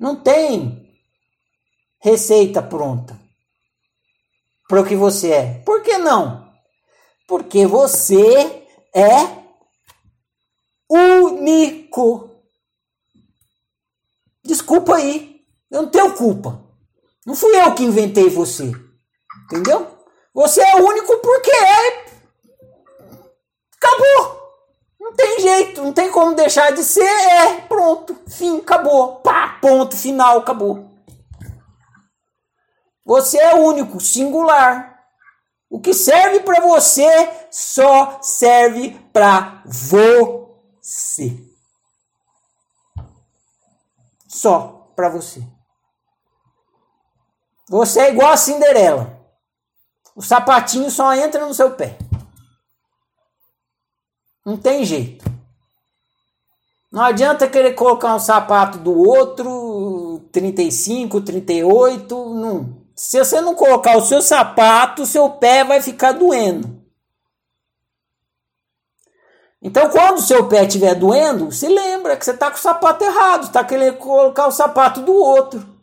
Não tem receita pronta para o que você é. Por que não? Porque você é único. Desculpa aí, eu não tenho culpa. Não fui eu que inventei você. Entendeu? Você é único porque é. Acabou. Não tem jeito, não tem como deixar de ser. É, pronto, fim, acabou. Pá, ponto, final, acabou. Você é único, singular. O que serve para você só serve para você. Só para você. Você é igual a Cinderela. O sapatinho só entra no seu pé. Não tem jeito. Não adianta querer colocar um sapato do outro, 35, 38, não. Se você não colocar o seu sapato, o seu pé vai ficar doendo. Então, quando o seu pé estiver doendo, se lembra que você está com o sapato errado, está querendo colocar o sapato do outro.